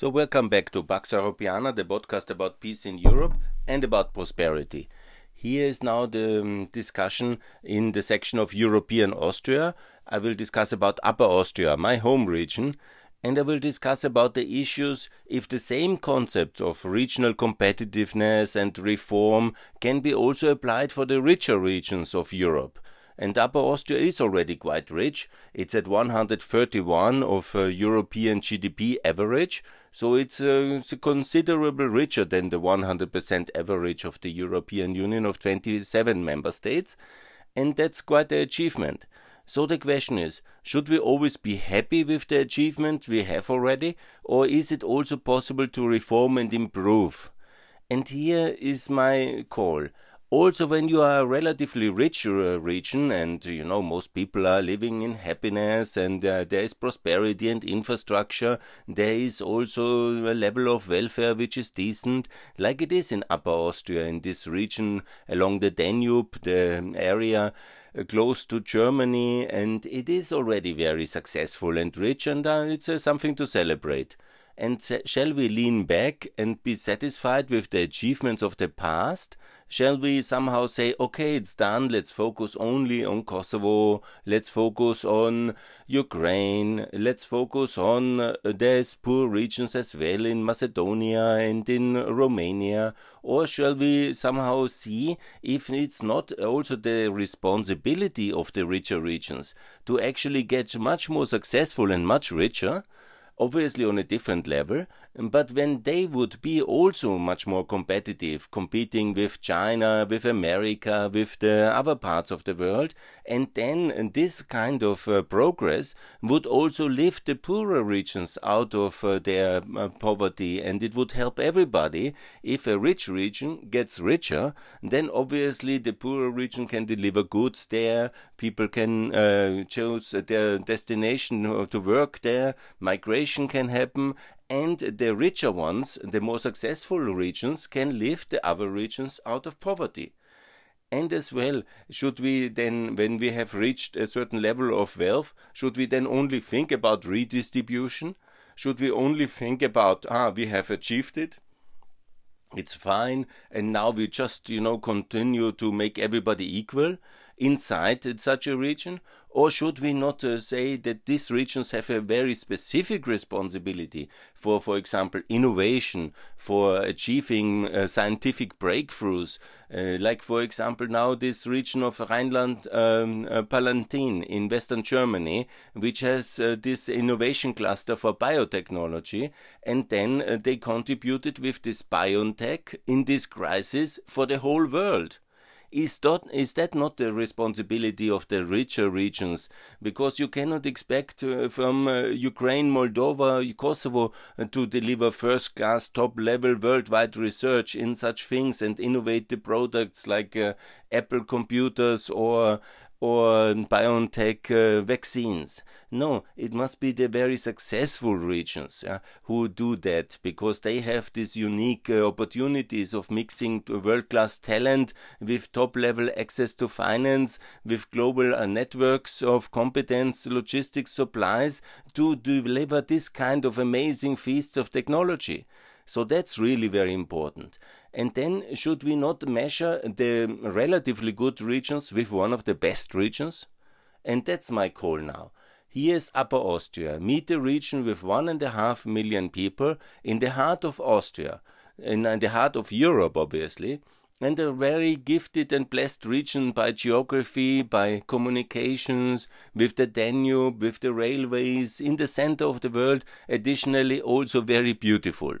So, welcome back to Pax Europiana, the podcast about peace in Europe and about prosperity. Here is now the um, discussion in the section of European Austria. I will discuss about Upper Austria, my home region, and I will discuss about the issues if the same concepts of regional competitiveness and reform can be also applied for the richer regions of Europe. And Upper Austria is already quite rich. It's at 131 of uh, European GDP average, so it's, uh, it's considerably richer than the 100% average of the European Union of 27 member states, and that's quite an achievement. So the question is, should we always be happy with the achievement we have already, or is it also possible to reform and improve? And here is my call. Also, when you are a relatively rich uh, region and you know most people are living in happiness and uh, there is prosperity and infrastructure, there is also a level of welfare which is decent, like it is in Upper Austria, in this region along the Danube, the area uh, close to Germany, and it is already very successful and rich, and uh, it's uh, something to celebrate. And shall we lean back and be satisfied with the achievements of the past? Shall we somehow say, okay, it's done, let's focus only on Kosovo, let's focus on Ukraine, let's focus on uh, there's poor regions as well in Macedonia and in Romania? Or shall we somehow see if it's not also the responsibility of the richer regions to actually get much more successful and much richer? Obviously on a different level, but when they would be also much more competitive, competing with China, with America, with the other parts of the world, and then this kind of uh, progress would also lift the poorer regions out of uh, their uh, poverty, and it would help everybody. If a rich region gets richer, then obviously the poorer region can deliver goods there, people can uh, choose their destination to work there, migration can happen, and the richer ones, the more successful regions, can lift the other regions out of poverty. And as well, should we then, when we have reached a certain level of wealth, should we then only think about redistribution? Should we only think about, ah, we have achieved it? It's fine, and now we just, you know, continue to make everybody equal inside such a region? Or should we not uh, say that these regions have a very specific responsibility for, for example, innovation, for achieving uh, scientific breakthroughs, uh, like, for example, now this region of Rhineland um, uh, Palatin in Western Germany, which has uh, this innovation cluster for biotechnology, and then uh, they contributed with this biotech in this crisis for the whole world. Is that, is that not the responsibility of the richer regions? Because you cannot expect uh, from uh, Ukraine, Moldova, Kosovo uh, to deliver first class, top level worldwide research in such things and innovate the products like uh, Apple computers or or BioNTech uh, vaccines. No, it must be the very successful regions who do that because they have these unique uh, opportunities of mixing world class talent with top level access to finance, with global uh, networks of competence, logistics, supplies to deliver this kind of amazing feasts of technology. So that's really very important. And then should we not measure the relatively good regions with one of the best regions? And that's my call now. Here's Upper Austria. Meet a region with one and a half million people in the heart of Austria, in the heart of Europe, obviously, and a very gifted and blessed region by geography, by communications, with the Danube, with the railways, in the center of the world, additionally also very beautiful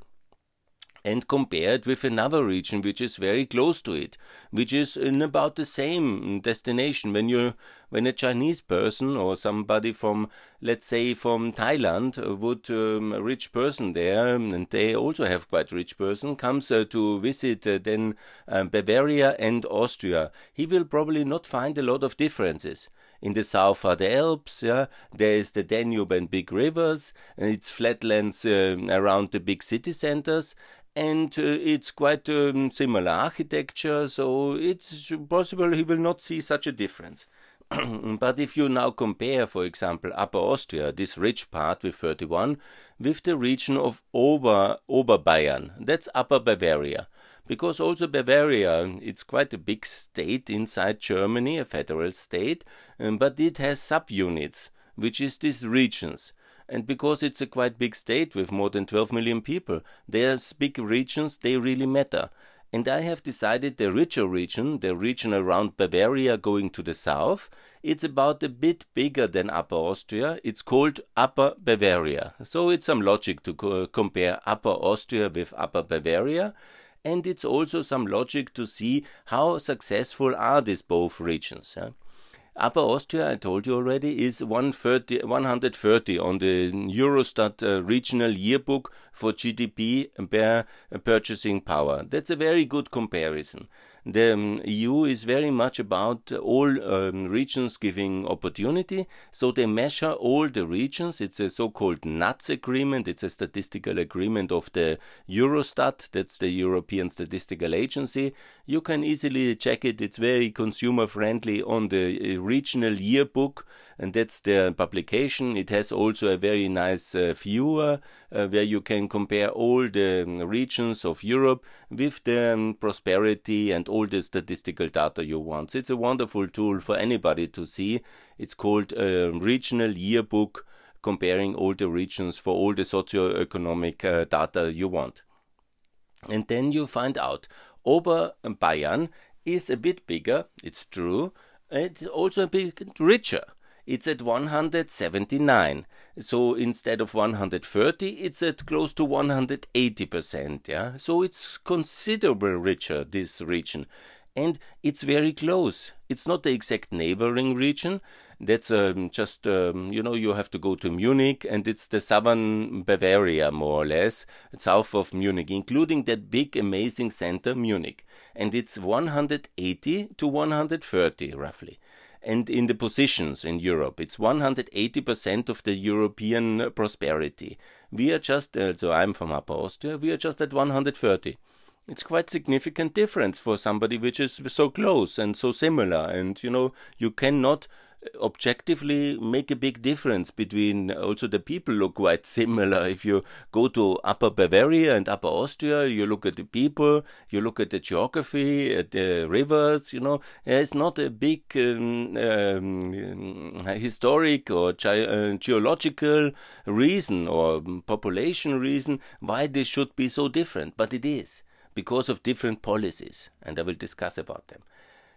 and compare it with another region which is very close to it, which is in about the same destination. When you, when a Chinese person or somebody from, let's say, from Thailand would um, a rich person there, and they also have quite rich person, comes uh, to visit uh, then uh, Bavaria and Austria, he will probably not find a lot of differences in the south are the Alps, yeah, there is the Danube and big rivers, and it's flatlands uh, around the big city centers, and uh, it's quite um, similar architecture, so it's possible he will not see such a difference. but if you now compare, for example, Upper Austria, this rich part with 31, with the region of Ober, Oberbayern, that's Upper Bavaria. Because also Bavaria, it's quite a big state inside Germany, a federal state, um, but it has subunits, which is these regions. And because it's a quite big state with more than 12 million people, there's big regions, they really matter. And I have decided the richer region, the region around Bavaria going to the south, it's about a bit bigger than Upper Austria. It's called Upper Bavaria. So it's some logic to co compare Upper Austria with Upper Bavaria. And it's also some logic to see how successful are these both regions. Upper Austria, I told you already, is 130, 130 on the Eurostat uh, regional yearbook for GDP per uh, purchasing power. That's a very good comparison the um, EU is very much about all um, regions giving opportunity. So they measure all the regions. It's a so-called NUTS agreement. It's a statistical agreement of the Eurostat. That's the European Statistical Agency. You can easily check it. It's very consumer friendly on the uh, regional yearbook and that's the publication. It has also a very nice uh, viewer uh, where you can compare all the um, regions of Europe with the um, prosperity and all the statistical data you want. So it's a wonderful tool for anybody to see. It's called a Regional Yearbook comparing all the regions for all the socio-economic uh, data you want. And then you find out Oberbayern is a bit bigger, it's true, it's also a bit richer it's at 179. So instead of 130, it's at close to 180%. Yeah, so it's considerably richer this region, and it's very close. It's not the exact neighboring region. That's um, just um, you know you have to go to Munich, and it's the southern Bavaria more or less, south of Munich, including that big amazing center Munich, and it's 180 to 130 roughly and in the positions in Europe. It's 180% of the European prosperity. We are just, uh, so I'm from Upper Austria, we are just at 130. It's quite significant difference for somebody which is so close and so similar. And you know, you cannot objectively make a big difference between also the people look quite similar. If you go to upper bavaria and upper austria you look at the people you look at the geography at the rivers you know. There's not a big um, um, historic or ge uh, geological reason or population reason why this should be so different but it is because of different policies and i will discuss about them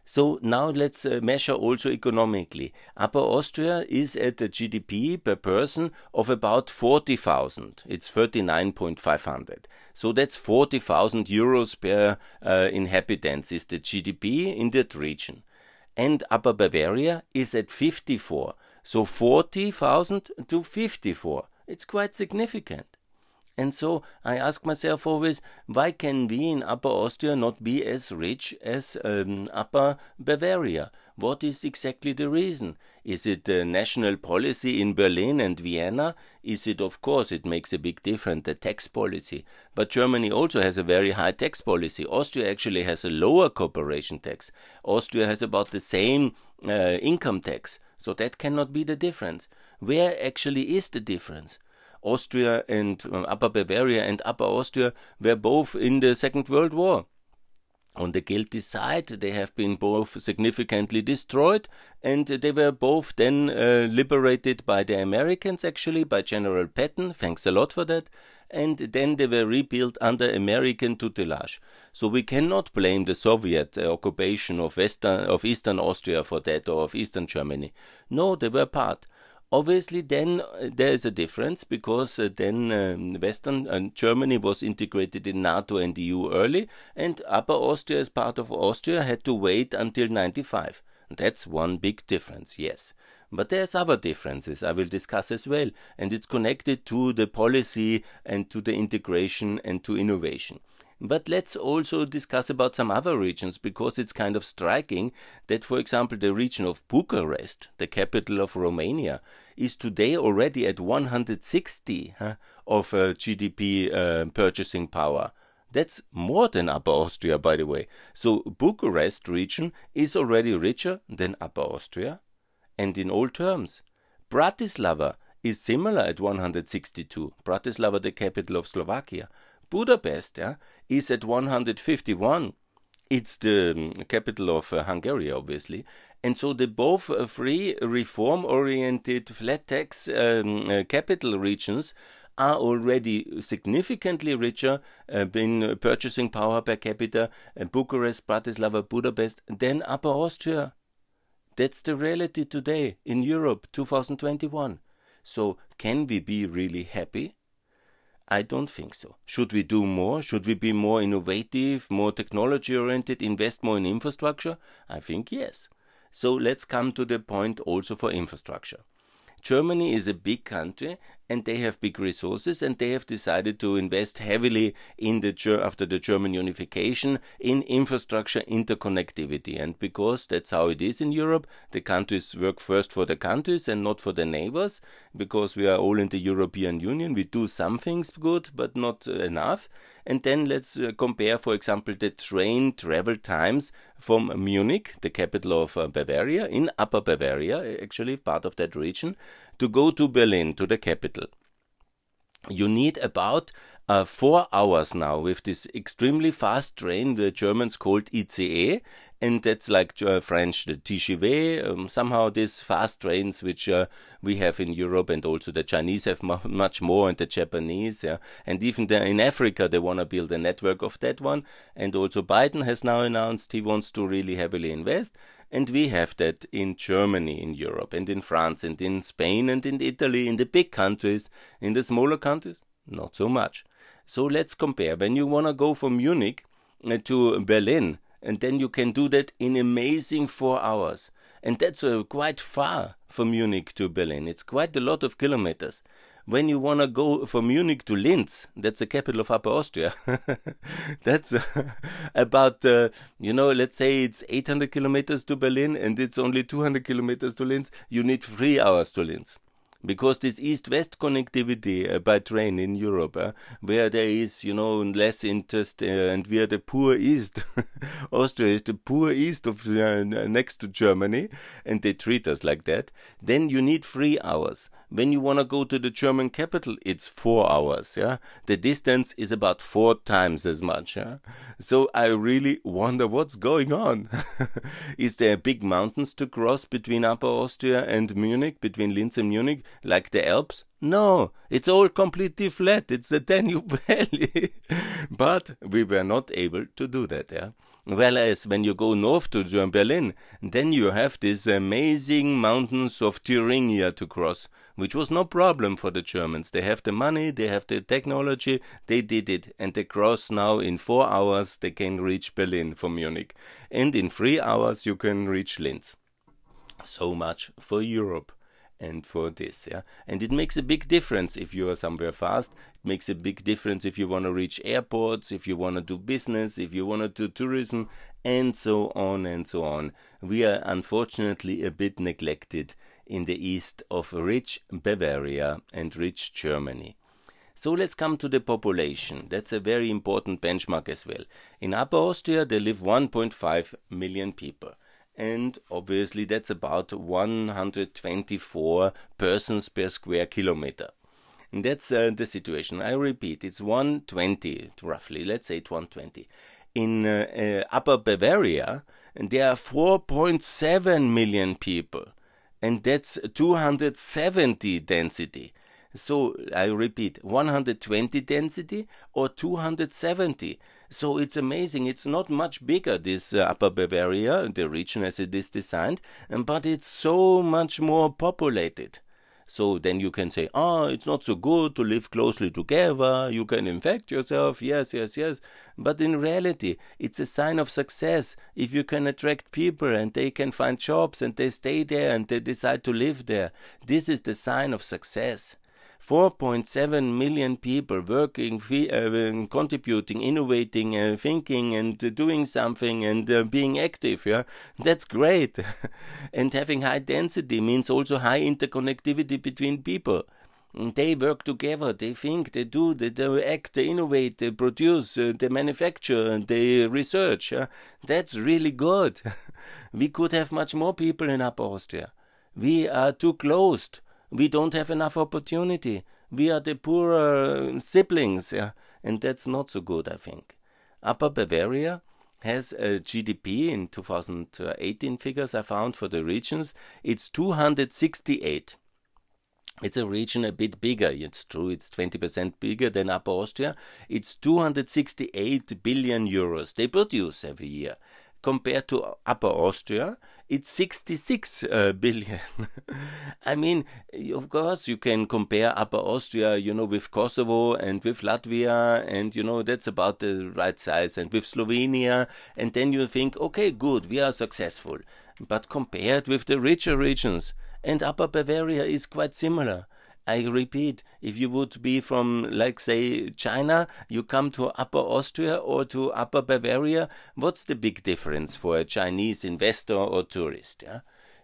so now let's uh, measure also economically. Upper Austria is at a GDP per person of about 40,000. It's 39.500. So that's 40,000 euros per uh, inhabitants is the GDP in that region. And Upper Bavaria is at 54. So 40,000 to 54. It's quite significant. And so I ask myself always, why can we in Upper Austria not be as rich as um, Upper Bavaria? What is exactly the reason? Is it the national policy in Berlin and Vienna? Is it, of course, it makes a big difference, the tax policy. But Germany also has a very high tax policy. Austria actually has a lower corporation tax. Austria has about the same uh, income tax. So that cannot be the difference. Where actually is the difference? Austria and uh, Upper Bavaria and Upper Austria were both in the Second World War. On the guilty side, they have been both significantly destroyed, and they were both then uh, liberated by the Americans, actually, by General Patton. Thanks a lot for that. And then they were rebuilt under American tutelage. So we cannot blame the Soviet uh, occupation of Western, of Eastern Austria for that, or of Eastern Germany. No, they were part. Obviously, then uh, there is a difference because uh, then um, Western uh, Germany was integrated in NATO and EU early, and Upper Austria, as part of Austria, had to wait until 95. That's one big difference, yes. But there's other differences I will discuss as well, and it's connected to the policy and to the integration and to innovation. But let's also discuss about some other regions because it's kind of striking that, for example, the region of Bucharest, the capital of Romania, is today already at 160 huh, of uh, GDP uh, purchasing power. That's more than Upper Austria, by the way. So Bucharest region is already richer than Upper Austria. and in all terms. Bratislava is similar at 162. Bratislava, the capital of Slovakia. Budapest yeah, is at 151. It's the um, capital of uh, Hungary, obviously. And so the both uh, free, reform oriented, flat tax um, uh, capital regions are already significantly richer uh, in purchasing power per capita, uh, Bucharest, Bratislava, Budapest, than Upper Austria. That's the reality today in Europe 2021. So, can we be really happy? I don't think so. Should we do more? Should we be more innovative, more technology oriented, invest more in infrastructure? I think yes. So let's come to the point also for infrastructure. Germany is a big country and they have big resources and they have decided to invest heavily in the after the German unification in infrastructure interconnectivity. And because that's how it is in Europe the countries work first for the countries and not for the neighbors. Because we are all in the European Union we do some things good but not enough. And then let's uh, compare, for example, the train travel times from Munich, the capital of uh, Bavaria, in Upper Bavaria, actually part of that region, to go to Berlin, to the capital. You need about uh, four hours now with this extremely fast train the Germans called ICE, and that's like uh, French the TGV. Um, somehow these fast trains which uh, we have in Europe and also the Chinese have much more and the Japanese, yeah, and even the, in Africa they want to build a network of that one. And also Biden has now announced he wants to really heavily invest. And we have that in Germany, in Europe, and in France, and in Spain, and in Italy, in the big countries. In the smaller countries, not so much. So let's compare. When you want to go from Munich uh, to Berlin, and then you can do that in amazing four hours. And that's uh, quite far from Munich to Berlin. It's quite a lot of kilometers. When you want to go from Munich to Linz, that's the capital of Upper Austria. that's uh, about, uh, you know, let's say it's 800 kilometers to Berlin and it's only 200 kilometers to Linz. You need three hours to Linz because this east-west connectivity uh, by train in Europe, uh, where there is, you know, less interest, uh, and we are the poor east. Austria is the poor east of uh, next to Germany, and they treat us like that. Then you need three hours. When you want to go to the German capital, it's four hours. Yeah, the distance is about four times as much. Yeah, so I really wonder what's going on. is there big mountains to cross between Upper Austria and Munich, between Linz and Munich? like the Alps? No, it's all completely flat. It's the Danube Valley. but we were not able to do that. Yeah. Whereas when you go north to Berlin, then you have these amazing mountains of Thuringia to cross, which was no problem for the Germans. They have the money, they have the technology, they did it, and they cross now in four hours. They can reach Berlin from Munich, and in three hours you can reach Linz. So much for Europe and for this yeah and it makes a big difference if you are somewhere fast it makes a big difference if you want to reach airports if you want to do business if you want to do tourism and so on and so on we are unfortunately a bit neglected in the east of rich bavaria and rich germany so let's come to the population. That's a very important benchmark as well. In Upper Austria, there live 1.5 million people and obviously that's about 124 persons per square kilometer. And that's uh, the situation. I repeat, it's 120 roughly, let's say 120. In uh, uh, Upper Bavaria, there are 4.7 million people, and that's 270 density. So I repeat, 120 density or 270. So it's amazing. It's not much bigger, this uh, Upper Bavaria, the region as it is designed, but it's so much more populated. So then you can say, oh, it's not so good to live closely together. You can infect yourself. Yes, yes, yes. But in reality, it's a sign of success if you can attract people and they can find jobs and they stay there and they decide to live there. This is the sign of success. 4.7 million people working, uh, contributing, innovating, uh, thinking, and uh, doing something and uh, being active. Yeah, that's great. and having high density means also high interconnectivity between people. They work together, they think, they do, they, they act, they innovate, they produce, uh, they manufacture, they research. That's really good. we could have much more people in Upper Austria. We are too closed. We don't have enough opportunity. We are the poorer uh, siblings, yeah? and that's not so good, I think. Upper Bavaria has a GDP in 2018 figures I found for the regions. It's 268. It's a region a bit bigger. It's true, it's 20% bigger than Upper Austria. It's 268 billion euros they produce every year. Compared to Upper Austria, it's 66 uh, billion. I mean, of course, you can compare Upper Austria, you know, with Kosovo and with Latvia, and you know, that's about the right size, and with Slovenia, and then you think, okay, good, we are successful. But compared with the richer regions, and Upper Bavaria is quite similar. I repeat, if you would be from, like, say, China, you come to Upper Austria or to Upper Bavaria, what's the big difference for a Chinese investor or tourist? Yeah?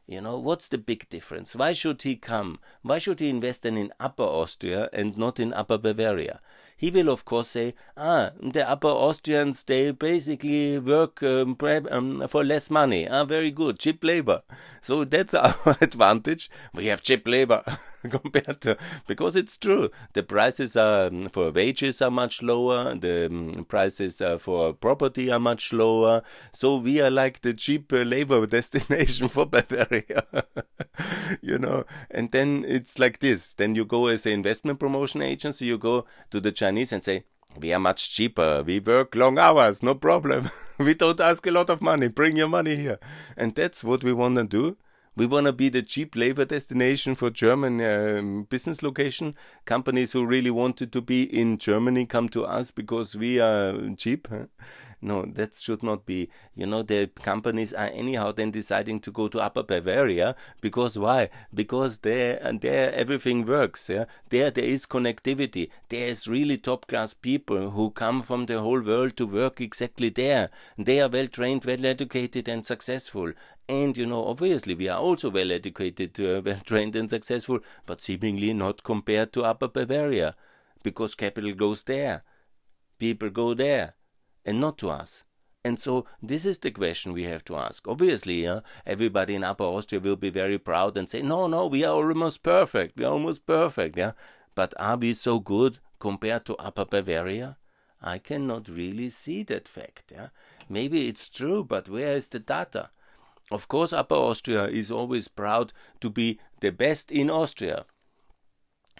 You know, what's the big difference? Why should he come? Why should he invest then in Upper Austria and not in Upper Bavaria? he will of course say, ah, the Upper Austrians, they basically work um, um, for less money. Ah, very good, cheap labor. So that's our advantage. We have cheap labor compared to, because it's true. The prices are, um, for wages are much lower. The um, prices for property are much lower. So we are like the cheap uh, labor destination for Bavaria. you know, and then it's like this. Then you go as an investment promotion agency, you go to the Chinese and say, we are much cheaper. We work long hours, no problem. we don't ask a lot of money. Bring your money here. And that's what we want to do. We want to be the cheap labor destination for German um, business location. Companies who really wanted to be in Germany come to us because we are cheap. Huh? No, that should not be. You know, the companies are anyhow then deciding to go to Upper Bavaria because why? Because there, there everything works. Yeah, there there is connectivity. There is really top class people who come from the whole world to work exactly there. They are well trained, well educated, and successful. And you know, obviously, we are also well educated, uh, well trained, and successful, but seemingly not compared to Upper Bavaria, because capital goes there, people go there and not to us. And so this is the question we have to ask. Obviously, yeah, everybody in Upper Austria will be very proud and say, no, no, we are almost perfect. We are almost perfect. Yeah. But are we so good compared to Upper Bavaria? I cannot really see that fact. Yeah. Maybe it's true, but where is the data? Of course, Upper Austria is always proud to be the best in Austria.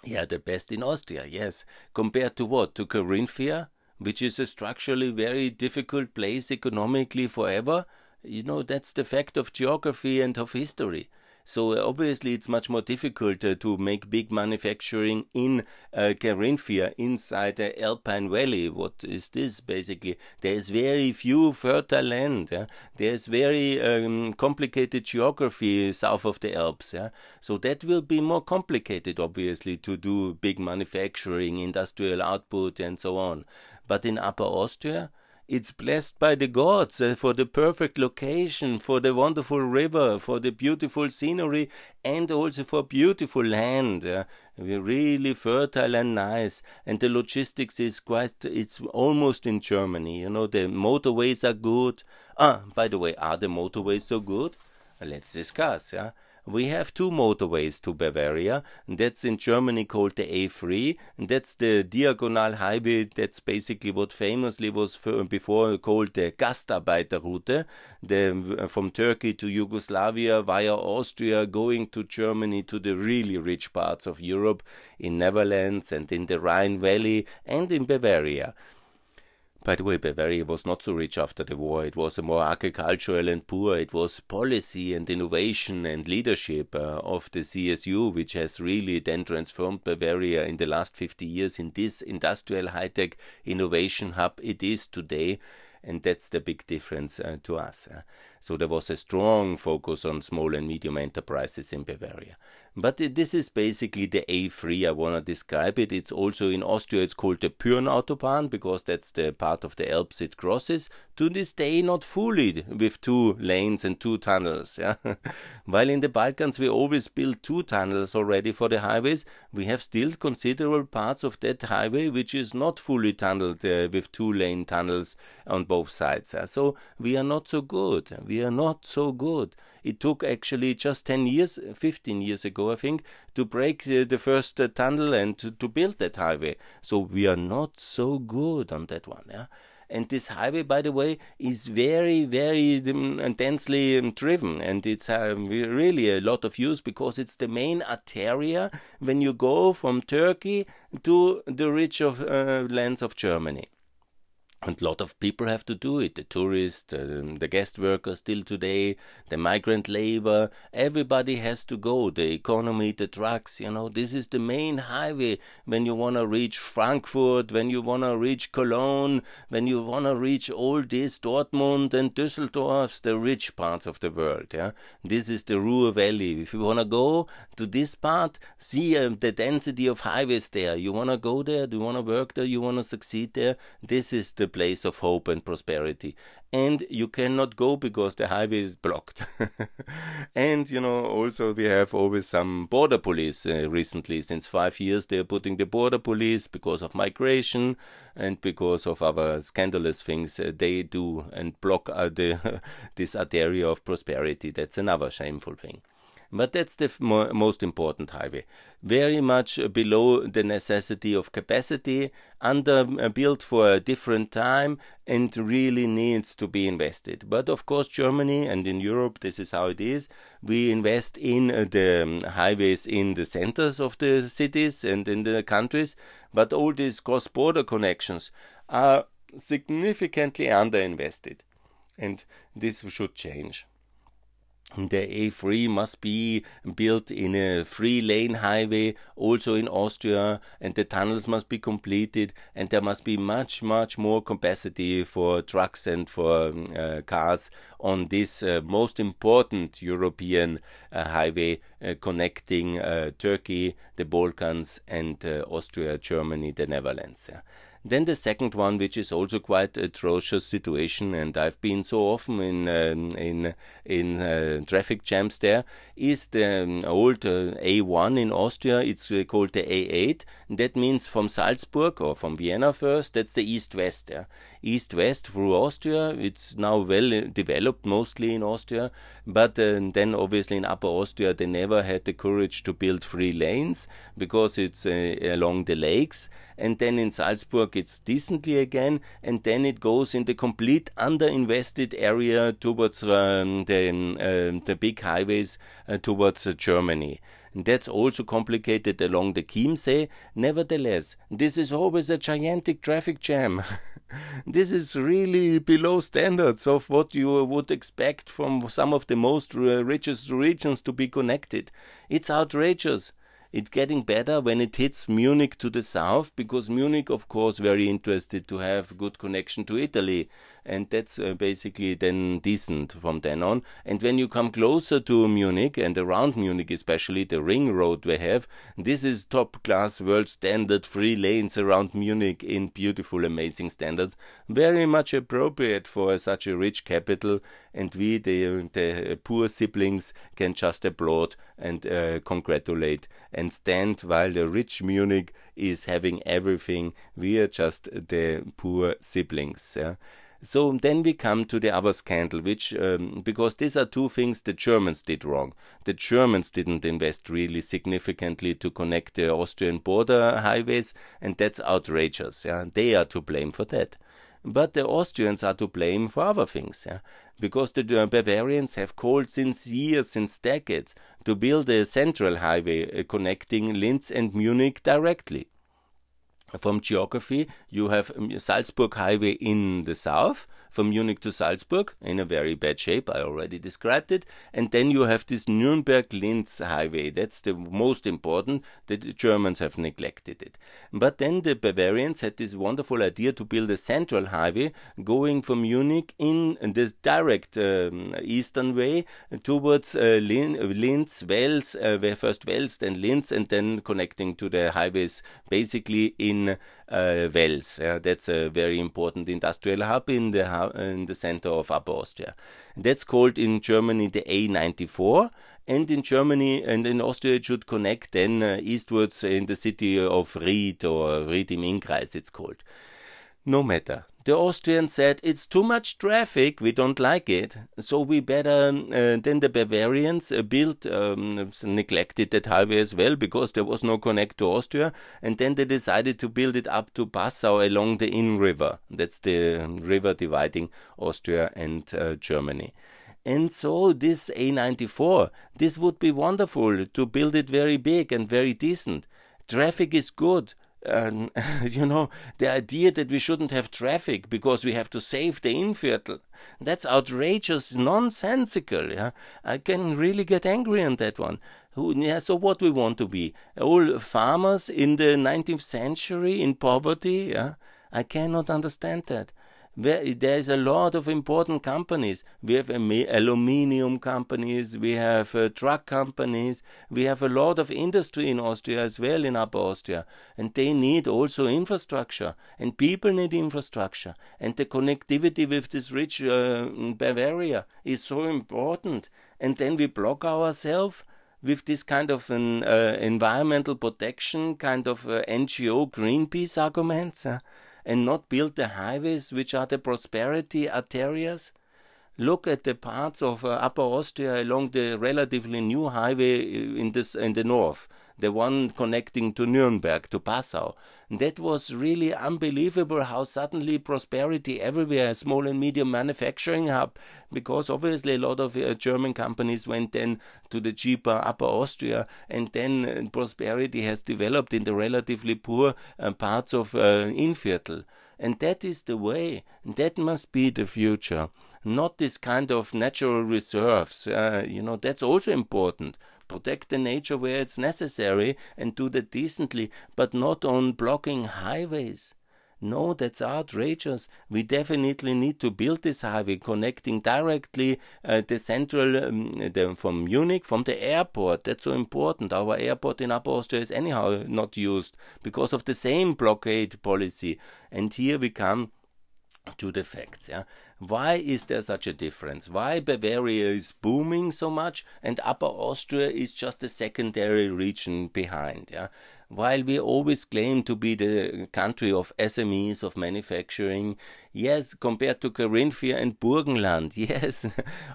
Yeah, the best in Austria, yes. Compared to what? To Carinthia? Which is a structurally very difficult place economically forever, you know, that's the fact of geography and of history. So uh, obviously, it's much more difficult uh, to make big manufacturing in uh, Carinthia inside the Alpine Valley. What is this basically? There is very few fertile land. Yeah? There is very um, complicated geography south of the Alps. Yeah? So that will be more complicated, obviously, to do big manufacturing, industrial output, and so on. But in Upper Austria, it's blessed by the gods uh, for the perfect location, for the wonderful river, for the beautiful scenery, and also for beautiful land. Uh, really fertile and nice. And the logistics is quite, it's almost in Germany. You know, the motorways are good. Ah, by the way, are the motorways so good? Let's discuss. Yeah? We have two motorways to Bavaria. That's in Germany called the A3. And that's the diagonal highway. That's basically what famously was before called the Gastarbeiterroute, the, from Turkey to Yugoslavia via Austria, going to Germany to the really rich parts of Europe, in Netherlands and in the Rhine Valley and in Bavaria. By the way, Bavaria was not so rich after the war. It was more agricultural and poor. It was policy and innovation and leadership uh, of the CSU, which has really then transformed Bavaria in the last 50 years in this industrial high tech innovation hub it is today. And that's the big difference uh, to us. Uh. So there was a strong focus on small and medium enterprises in Bavaria. But this is basically the A3 I want to describe it. It's also in Austria, it's called the Pyhrn Autobahn because that's the part of the Alps it crosses. To this day, not fully with two lanes and two tunnels. Yeah? While in the Balkans, we always built two tunnels already for the highways, we have still considerable parts of that highway which is not fully tunneled uh, with two lane tunnels on both sides. Uh, so we are not so good We are not so good. It took actually just 10 years, 15 years ago, I think, to break the, the first uh, tunnel and to, to build that highway. So we are not so good on that one. Yeah? And this highway, by the way, is very, very um, densely um, driven, and it's uh, really a lot of use because it's the main arteria when you go from Turkey to the rich of uh, lands of Germany and a lot of people have to do it. The tourists uh, the guest workers still today the migrant labor everybody has to go. The economy the trucks you know this is the main highway. When you want to reach frankfurt when you want to reach cologne when you want to reach all this dortmund and düsseldorf the rich parts of the world yeah? This is the ruhr valley. If you want to go to this part see uh, the density of highways there. You want to go there? Do you want to work there? You want to succeed there? This is the place of hope and prosperity. And you cannot go because the highway is blocked. and, you know, also we have always some border police uh, recently. Since five years, they're putting the border police because of migration and because of other scandalous things uh, they do and block uh, the, this area of prosperity. That's another shameful thing. But that's the mo most important highway. Very much below the necessity of capacity, under uh, for a different time, and really needs to be invested. But of course, Germany and in Europe, this is how it is. We invest in uh, the um, highways in the centers of the cities and in the countries, but all these cross border connections are significantly underinvested. And this should change the A3 must be built in a three lane highway also in Austria and the tunnels must be completed and there must be much much more capacity for trucks and for uh, cars on this uh, most important European uh, highway uh, connecting uh, Turkey, the Balkans and uh, Austria, Germany, the Netherlands. Yeah. Then the second one, which is also quite atrocious situation, and I've been so often in um, in in uh, traffic jams there, is the um, old uh, A1 in Austria. It's uh, called the A8. That means from Salzburg or from Vienna first. That's the east-west. Yeah? East-west through Austria. It's now well developed, mostly in Austria, but uh, then obviously in Upper Austria they never had the courage to build three lanes because it's uh, along the lakes and then in Salzburg it's decently again, and then it goes in the complete underinvested area towards um, the um, the big highways uh, towards uh, Germany. And that's also complicated along the Chiemsee. Nevertheless, this is always a gigantic traffic jam. this is really below standards of what you would expect from some of the most richest regions to be connected. It's outrageous. It's getting better when it hits Munich to the south because Munich, of course, very interested to have good connection to Italy and that's uh, basically then decent from then on. And when you come closer to Munich and around Munich, especially the ring road we have, this is top class world standard three lanes around Munich in beautiful, amazing standards, very much appropriate for such a rich capital. And we, the, the poor siblings, can just applaud and uh, congratulate and stand while the rich Munich is having everything. We are just the poor siblings. Yeah? So then we come to the other scandal, which, um, because these are two things the Germans did wrong. The Germans didn't invest really significantly to connect the Austrian border highways, and that's outrageous. Yeah? They are to blame for that. But the Austrians are to blame for other things, yeah? because the Bavarians have called since years, since decades, to build a central highway uh, connecting Linz and Munich directly from geography, you have Salzburg Highway in the south, from Munich to Salzburg in a very bad shape. I already described it. And then you have this Nuremberg Linz highway. That's the most important. The Germans have neglected it. But then the Bavarians had this wonderful idea to build a central highway going from Munich in the direct um, eastern way towards uh, Linz, Wels, uh, first Wels, then Linz, and then connecting to the highways basically in uh, Wels. Yeah, that's a very important industrial hub in the in the center of Upper Austria. That's called in Germany the A94, and in Germany and in Austria it should connect then uh, eastwards in the city of Ried or Ried im Innkreis it's called. No matter. The Austrians said it's too much traffic, we don't like it, so we better. Uh, then the Bavarians uh, built, um, neglected that highway as well because there was no connect to Austria, and then they decided to build it up to Passau along the Inn River. That's the river dividing Austria and uh, Germany. And so this A94, this would be wonderful to build it very big and very decent. Traffic is good you know, the idea that we shouldn't have traffic because we have to save the Innviertel, that's outrageous, nonsensical. Yeah, I can really get angry on that one. Who, yeah, so what we want to be? All farmers in the 19th century in poverty? Yeah, I cannot understand that there is a lot of important companies. We have aluminium companies, we have uh, truck companies, we have a lot of industry in Austria as well, in Upper Austria, and they need also infrastructure, and people need infrastructure, and the connectivity with this rich uh, Bavaria is so important. And then we block ourselves with this kind of an uh, environmental protection kind of uh, NGO Greenpeace arguments. Uh, and not build the highways which are the prosperity arterias? Look at the parts of uh, Upper Austria along the relatively new highway in this in the north the one connecting to Nuremberg, to Passau. That was really unbelievable how suddenly prosperity everywhere, small and medium manufacturing hub, because obviously a lot of uh, German companies went then to the cheaper Upper Austria, and then uh, prosperity has developed in the relatively poor uh, parts of uh, Innviertel. And that is the way. That must be the future. Not this kind of natural reserves. Uh, you know, that's also important protect the nature where it's necessary and do that decently, but not on blocking highways. No, that's outrageous. We definitely need to build this highway connecting directly uh, the central um, the, from Munich, from the airport. That's so important. Our airport in Upper Austria is anyhow not used because of the same blockade policy. And here we come to the facts. Yeah, why is there such a difference? Why Bavaria is booming so much and Upper Austria is just a secondary region behind? Yeah? While we always claim to be the country of SMEs, of manufacturing, yes, compared to Carinthia and Burgenland, yes,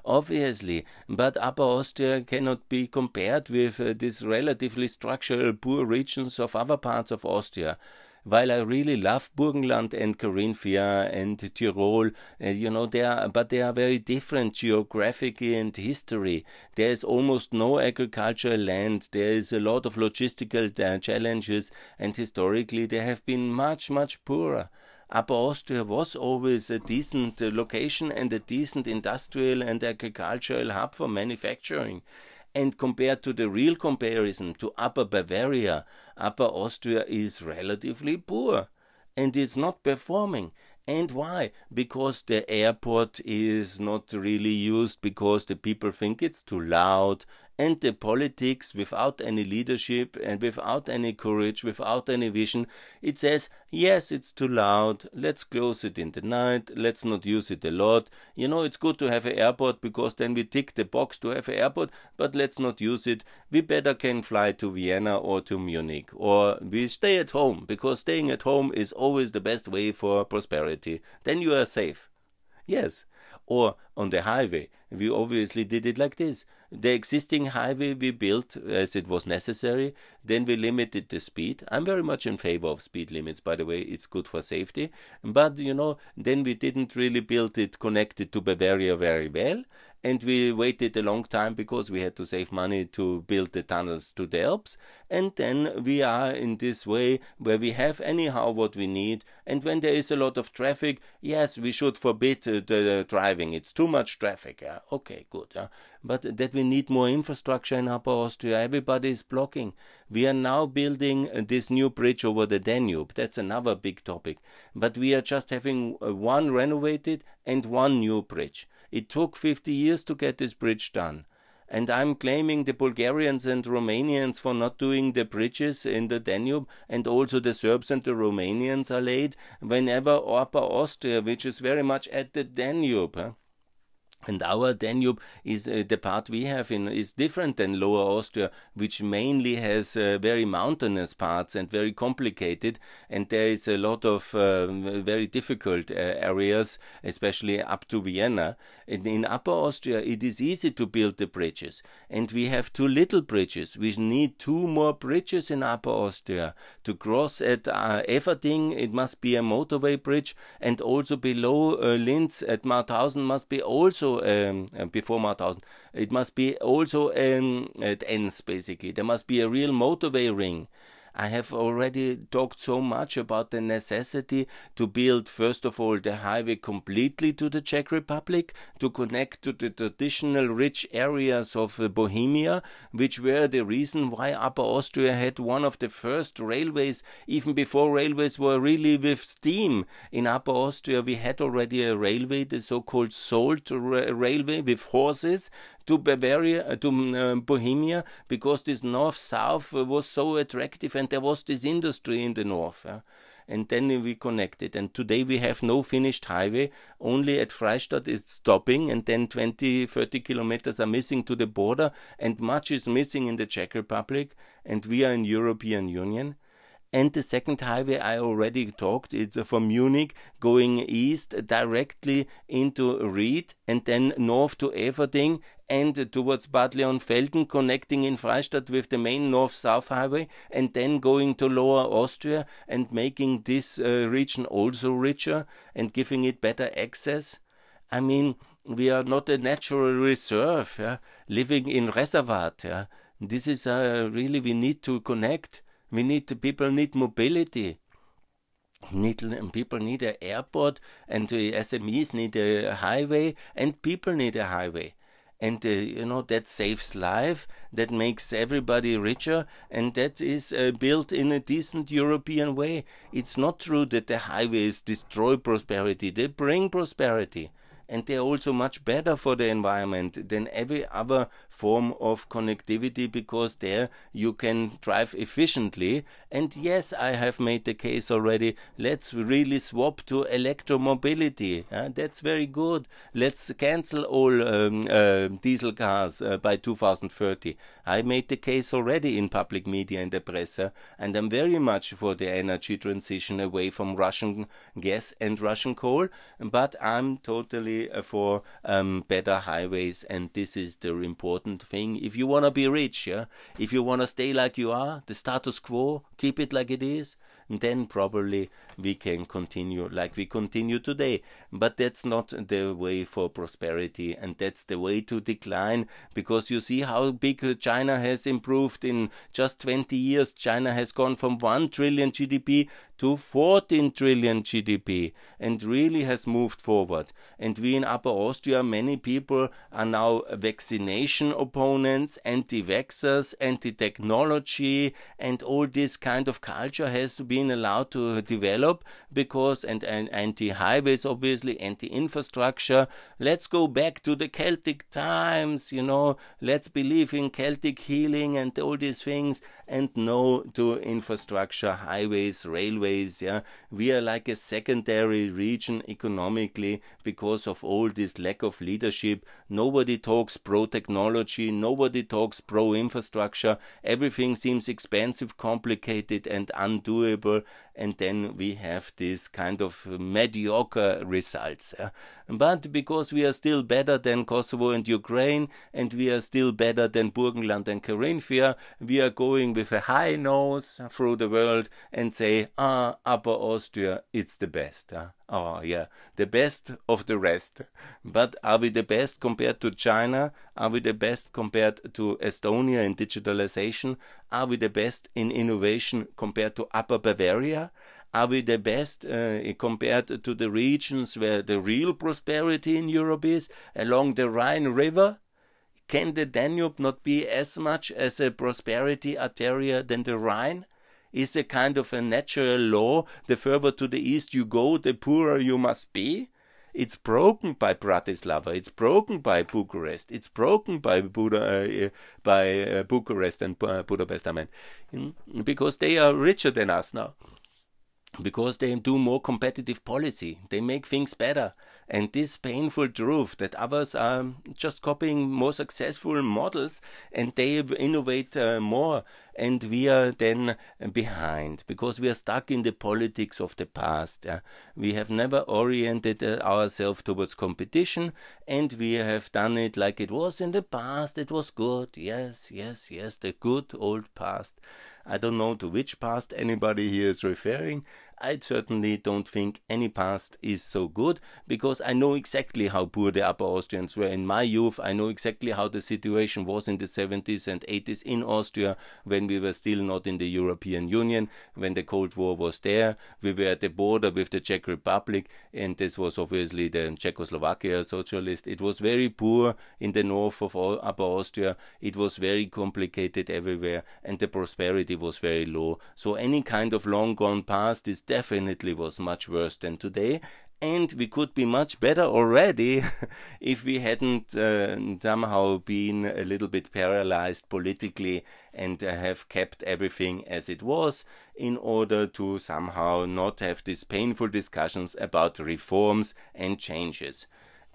obviously, but Upper Austria cannot be compared with uh, these relatively structural poor regions of other parts of Austria while I really love Burgenland and Carinthia and Tyrol, uh, you know, they are, but they are very different geographically and history. There is almost no agricultural land. There is a lot of logistical uh, challenges, and historically they have been much, much poorer. Upper Austria was always a decent uh, location and a decent industrial and agricultural hub for manufacturing. And compared to the real comparison to Upper Bavaria, Upper Austria is relatively poor and it's not performing. And why? Because the airport is not really used because the people think it's too loud, and the politics without any leadership and without any courage, without any vision. It says, yes, it's too loud, let's close it in the night, let's not use it a lot. You know, it's good to have an airport because then we tick the box to have an airport, but let's not use it. We better can fly to Vienna or to Munich, or we stay at home because staying at home is always the best way for prosperity. Then you are safe. Yes. Or on the highway, we obviously did it like this. The existing highway we built as it was necessary, then we limited the speed. I'm very much in favor of speed limits, by the way, it's good for safety. But, you know, then we didn't really build it connected to Bavaria very well and we waited a long time because we had to save money to build the tunnels to the Alps. And then we are in this way where we have anyhow what we need. And when there is a lot of traffic, yes, we should forbid uh, the driving. It's too much traffic. Yeah? Okay, good. Yeah? But that we need more infrastructure in Upper Austria. Everybody is blocking. We are now building uh, this new bridge over the Danube. That's another big topic. But we are just having uh, one renovated and one new bridge. It took 50 years to get this bridge done. And I'm claiming the Bulgarians and Romanians for not doing the bridges in the Danube, and also the Serbs and the Romanians are late whenever Upper Austria, which is very much at the Danube, huh? And our Danube is uh, the part we have in is different than Lower Austria, which mainly has uh, very mountainous parts and very complicated. And there is a lot of uh, very difficult uh, areas, especially up to Vienna. And in Upper Austria, it is easy to build the bridges, and we have two little bridges. We need two more bridges in Upper Austria to cross at uh, Eferding. It must be a motorway bridge, and also below uh, Linz at Mauthausen must be also um, uh, before Mauthausen. It must be also um, at Enns, basically. There must be a real motorway ring. I have already talked so much about the necessity to build, first of all, the highway completely to the Czech Republic, to connect to the traditional rich areas of uh, Bohemia, which were the reason why Upper Austria had one of the first railways, even before railways were really with steam. In Upper Austria, we had already a railway, the so called Salt railway with horses, to Bavaria, uh, to uh, Bohemia, because this north south uh, was so attractive and there was this industry in the north. and then we connected. And today we have no finished highway. Only at Freistadt it's stopping, and then 20, 30 kilometers are missing to the border, and much is missing in the Czech Republic. And we are in European Union. And the second highway I already talked, it's from Munich going east directly into Ried and then north to Eferding and towards Bad Leonfelden, connecting in Freistadt with the main north-south highway, and then going to Lower Austria and making this uh, region also richer and giving it better access. I mean, we are not a natural reserve, yeah? living in reservat. Yeah? This is uh, really we need to connect we need people need mobility. Need, people need an airport, and the SMEs need a highway, and people need a highway and uh, you know that saves life that makes everybody richer and that is uh, built in a decent european way. It's not true that the highways destroy prosperity they bring prosperity. And they're also much better for the environment than every other form of connectivity because there you can drive efficiently. And yes, I have made the case already. Let's really swap to electromobility. Uh, that's very good. Let's cancel all um, uh, diesel cars uh, by 2030. I made the case already in public media and the press, uh, and I'm very much for the energy transition away from Russian gas and Russian coal. But I'm totally uh, for um, better highways, and this is the important thing. If you want to be rich, yeah, if you want to stay like you are, the status quo, keep it like it is, then probably we can continue like we continue today. But that's not the way for prosperity, and that's the way to decline because you see how big China has improved in just 20 years. China has gone from 1 trillion GDP to 14 trillion GDP and really has moved forward. And we in Upper Austria, many people are now vaccination opponents, anti vaxxers, anti technology, and all this kind of culture has been allowed to develop because, and, and anti highways, obviously, anti infrastructure. Let's go back to the Celtic times, you know, let's believe in Celtic healing and all these things, and no to infrastructure, highways, railways. Yeah, we are like a secondary region economically because of all this lack of leadership. Nobody talks pro technology, nobody talks pro infrastructure. Everything seems expensive, complicated, and undoable people and then we have this kind of mediocre results. But because we are still better than Kosovo and Ukraine, and we are still better than Burgenland and Carinthia, we are going with a high nose through the world and say, ah, Upper Austria, it's the best. Oh, yeah, the best of the rest. But are we the best compared to China? Are we the best compared to Estonia in digitalization? Are we the best in innovation compared to Upper Bavaria? Are we the best uh, compared to the regions where the real prosperity in Europe is, along the Rhine River? Can the Danube not be as much as a prosperity arteria than the Rhine? is a kind of a natural law. The further to the east you go, the poorer you must be. It's broken by Bratislava. It's broken by Bucharest. It's broken by Buda, uh, by uh, Bucharest and uh, Budapest. I mean, because they are richer than us now. Because they do more competitive policy. They make things better. And this painful truth that others are just copying more successful models and they innovate uh, more and we are then behind because we are stuck in the politics of the past. Yeah? We have never oriented uh, ourselves towards competition and we have done it like it was in the past. It was good. Yes, yes, yes, the good old past. I don't know to which past anybody here is referring, I certainly don't think any past is so good because I know exactly how poor the Upper Austrians were in my youth. I know exactly how the situation was in the 70s and 80s in Austria when we were still not in the European Union, when the Cold War was there. We were at the border with the Czech Republic, and this was obviously the Czechoslovakia socialist. It was very poor in the north of Upper Austria. It was very complicated everywhere, and the prosperity was very low. So any kind of long gone past is definitely was much worse than today. And we could be much better already if we hadn't uh, somehow been a little bit paralyzed politically and uh, have kept everything as it was in order to somehow not have these painful discussions about reforms and changes.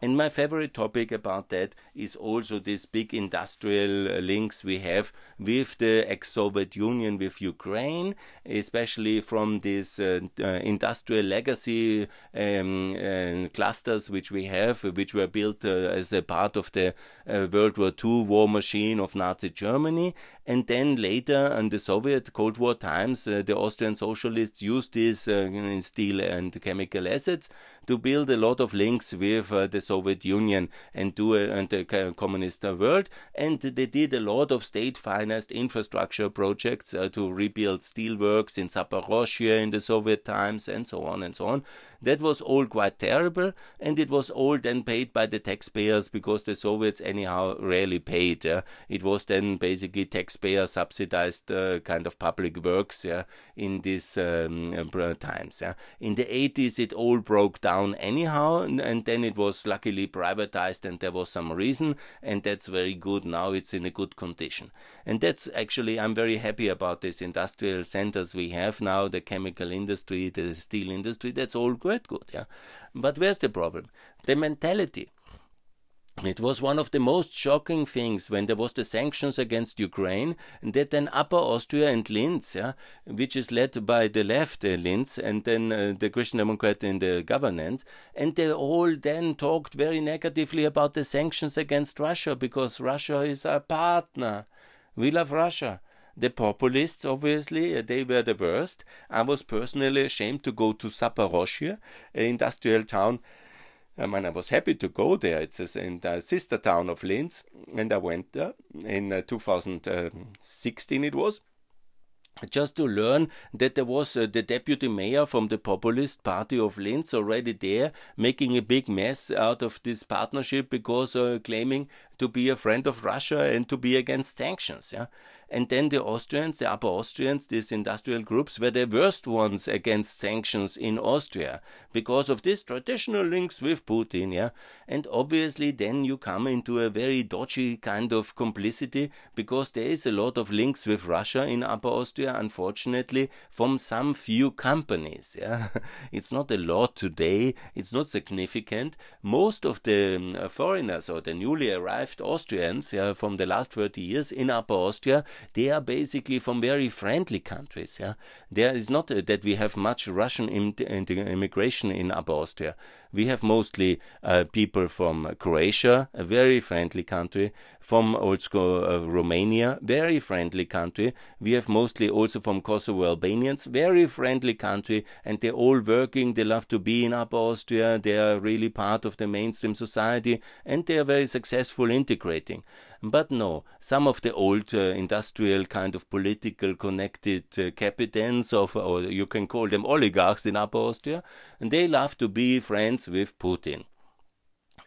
And my favorite topic about that is also this big industrial uh, links we have with the ex-Soviet Union, with Ukraine, especially from these uh, uh, industrial legacy um, uh, clusters which we have, which were built uh, as a part of the uh, World War II war machine of Nazi Germany. And then later, in the Soviet Cold War times, uh, the Austrian socialists used these uh, steel and chemical assets to build a lot of links with uh, the Soviet Union and do a, and the communist world. And they did a lot of state-financed infrastructure projects uh, to rebuild steelworks in Zaporozhye in the Soviet times, and so on and so on. That was all quite terrible, and it was all then paid by the taxpayers because the Soviets anyhow rarely paid. Yeah? It was then basically taxpayer subsidized uh, kind of public works yeah, in these um, uh, times. Yeah? In the 80s, it all broke down anyhow, and then it was luckily privatized, and there was some reason, and that's very good. Now it's in a good condition. And that's actually, I'm very happy about these industrial centers we have now the chemical industry, the steel industry, that's all good quite good, yeah. But where's the problem? The mentality. It was one of the most shocking things when there was the sanctions against Ukraine, that then Upper Austria and Linz, yeah, which is led by the left, uh, Linz, and then uh, the Christian Democrat in the government, and they all then talked very negatively about the sanctions against Russia because Russia is our partner. We love Russia. The populists, obviously, uh, they were the worst. I was personally ashamed to go to Zaporozhye, an industrial town. I mean, I was happy to go there. It's a, sister town of Linz, and I went there in uh, 2016. It was just to learn that there was uh, the deputy mayor from the populist party of Linz already there making a big mess out of this partnership because uh, claiming to be a friend of Russia and to be against sanctions. Yeah? And then the Austrians, the Upper Austrians, these industrial groups, were the worst ones against sanctions in Austria because of these traditional links with Putin. Yeah? And obviously, then you come into a very dodgy kind of complicity because there is a lot of links with Russia in Upper Austria, unfortunately, from some few companies. Yeah? it's not a lot today, it's not significant. Most of the um, foreigners or the newly arrived Austrians yeah, from the last 30 years in Upper Austria they are basically from very friendly countries. Yeah, there is not uh, that we have much Russian Im immigration in Upper Austria. We have mostly uh, people from Croatia, a very friendly country, from also uh, Romania, very friendly country. We have mostly also from Kosovo Albanians, very friendly country, and they're all working. They love to be in Upper Austria. They are really part of the mainstream society, and they are very successful integrating. But no, some of the old uh, industrial kind of political connected uh, captains of, or you can call them oligarchs in Upper Austria, and they love to be friends with Putin.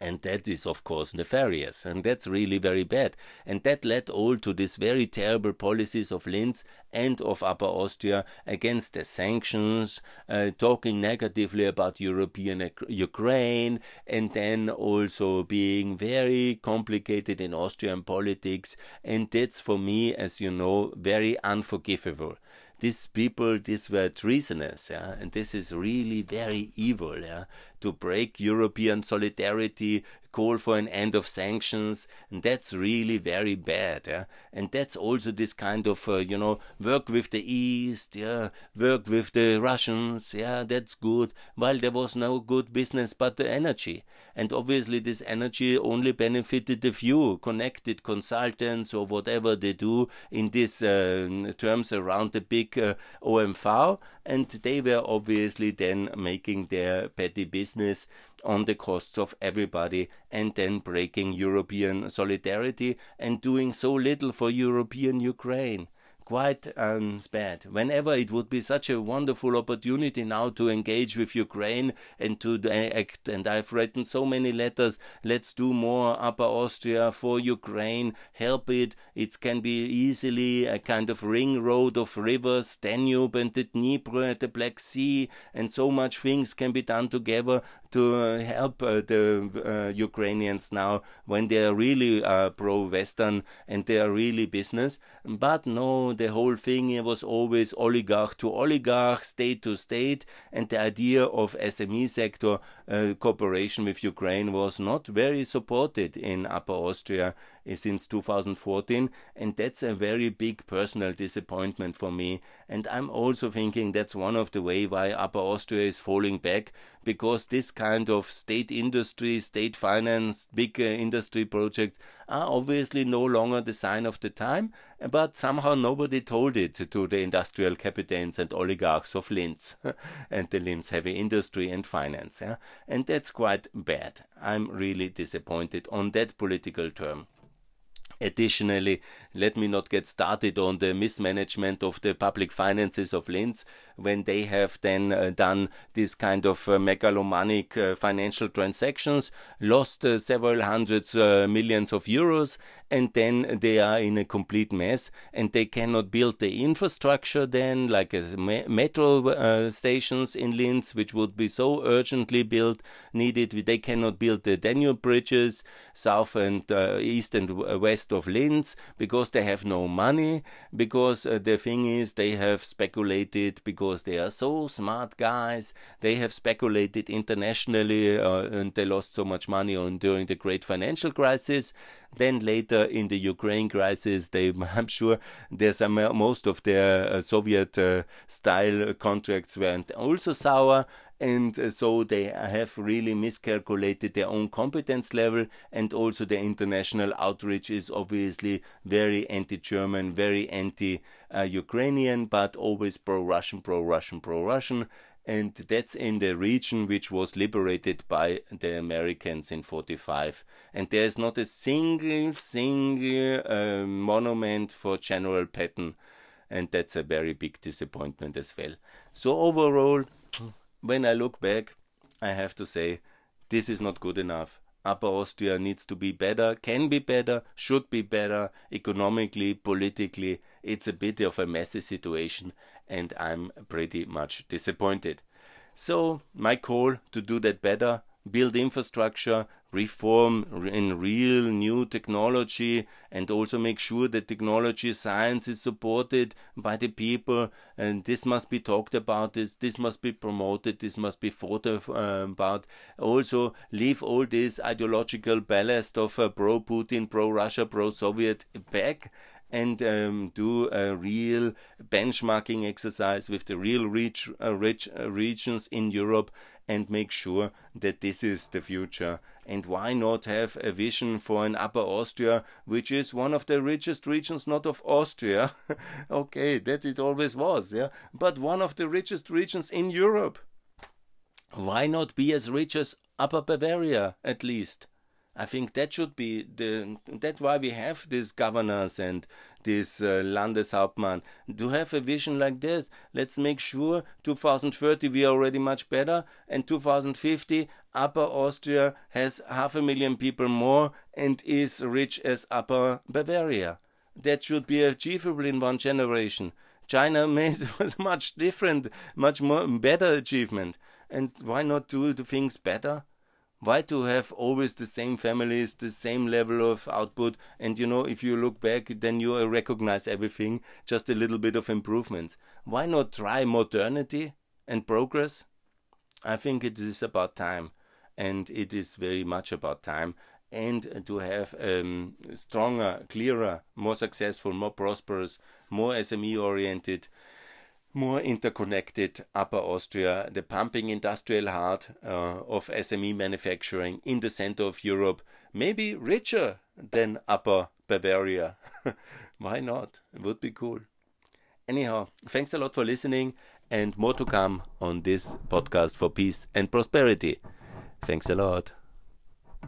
And that is, of course, nefarious, and that's really very bad. And that led all to these very terrible policies of Linz and of Upper Austria against the sanctions, uh, talking negatively about European Ukraine, and then also being very complicated in Austrian politics. And that's, for me, as you know, very unforgivable these people, these were treasonous, yeah, and this is really very evil, yeah, to break European solidarity, call for an end of sanctions, and that's really very bad. Yeah? And that's also this kind of, uh, you know, work with the East, yeah, work with the Russians, yeah, that's good, while there was no good business but the energy. And obviously, this energy only benefited the few connected consultants or whatever they do in these uh, terms around the big uh, OMV, and they were obviously then making their petty business on the costs of everybody and then breaking European solidarity and doing so little for European Ukraine quite um, bad. Whenever it would be such a wonderful opportunity now to engage with Ukraine and to act, and I've written so many letters, let's do more Upper Austria for Ukraine, help it. It can be easily a kind of ring road of rivers, Danube and the Dnieper and the Black Sea, and so much things can be done together to uh, help uh, the uh, Ukrainians now when they are really pro-Western and they are really business. But no, the whole thing was always oligarch to oligarch, state to state, and the idea of SME sector cooperation with Ukraine was not very supported in Upper Austria since 2014, and that's a very big personal disappointment for me. And I'm also thinking that's one of the way why Upper Austria is falling back, because this kind of state industry, state finance, big uh, industry projects are obviously no longer the sign of the time, but somehow nobody told it to the industrial captains and oligarchs of Linz and the Linz heavy industry and finance. Yeah? And that's quite bad. I'm really disappointed on that political term. Additionally, let me not get started on the mismanagement of the public finances of Linz when they have then uh, done this kind of uh, megalomaniac uh, financial transactions, lost uh, several hundreds uh, millions of euros, and then they are in a complete mess and they cannot build the infrastructure then, like metro uh, stations in Linz, which would be so urgently built, needed. They cannot build the Danube bridges, south and east and west of Linz because they have no money, because uh, the thing is they have speculated because they are so smart guys, they have speculated internationally uh, and they lost so much money on during the great financial crisis. Then later in the Ukraine crisis, they I'm sure there's some most of their uh, Soviet uh, style contracts went also sour and uh, so they have really miscalculated their own competence level and also the international outreach is obviously very anti-german very anti-ukrainian but always pro-russian pro-russian pro-russian and that's in the region which was liberated by the Americans in 45. And there's not a single, single uh, monument for General Patton, and that's a very big disappointment as well. So overall, when I look back, I have to say this is not good enough. Upper Austria needs to be better, can be better, should be better economically, politically. It's a bit of a messy situation, and I'm pretty much disappointed. So, my call to do that better build infrastructure, reform in real new technology, and also make sure that technology science is supported by the people. And this must be talked about. This this must be promoted. This must be thought uh, about. Also, leave all this ideological ballast of uh, pro Putin, pro Russia, pro Soviet back and um, do a real benchmarking exercise with the real rich, uh, rich uh, regions in Europe and make sure that this is the future. And why not have a vision for an Upper Austria, which is one of the richest regions, not of Austria, okay, that it always was, yeah, but one of the richest regions in Europe. Why not be as rich as Upper Bavaria, at least? I think that should be the. That's why we have these governors and this uh, Landeshauptmann to have a vision like this. Let's make sure 2030 we are already much better, and 2050 Upper Austria has half a million people more and is rich as Upper Bavaria. That should be achievable in one generation. China made was much different, much more better achievement. And why not do the things better? Why to have always the same families, the same level of output? And you know, if you look back, then you recognize everything, just a little bit of improvements. Why not try modernity and progress? I think it is about time, and it is very much about time. And to have um, stronger, clearer, more successful, more prosperous, more SME oriented more interconnected Upper Austria, the pumping industrial heart uh, of SME manufacturing in the center of Europe, maybe richer than Upper Bavaria. Why not? It would be cool. Anyhow, thanks a lot for listening and more to come on this podcast for peace and prosperity. Thanks a lot.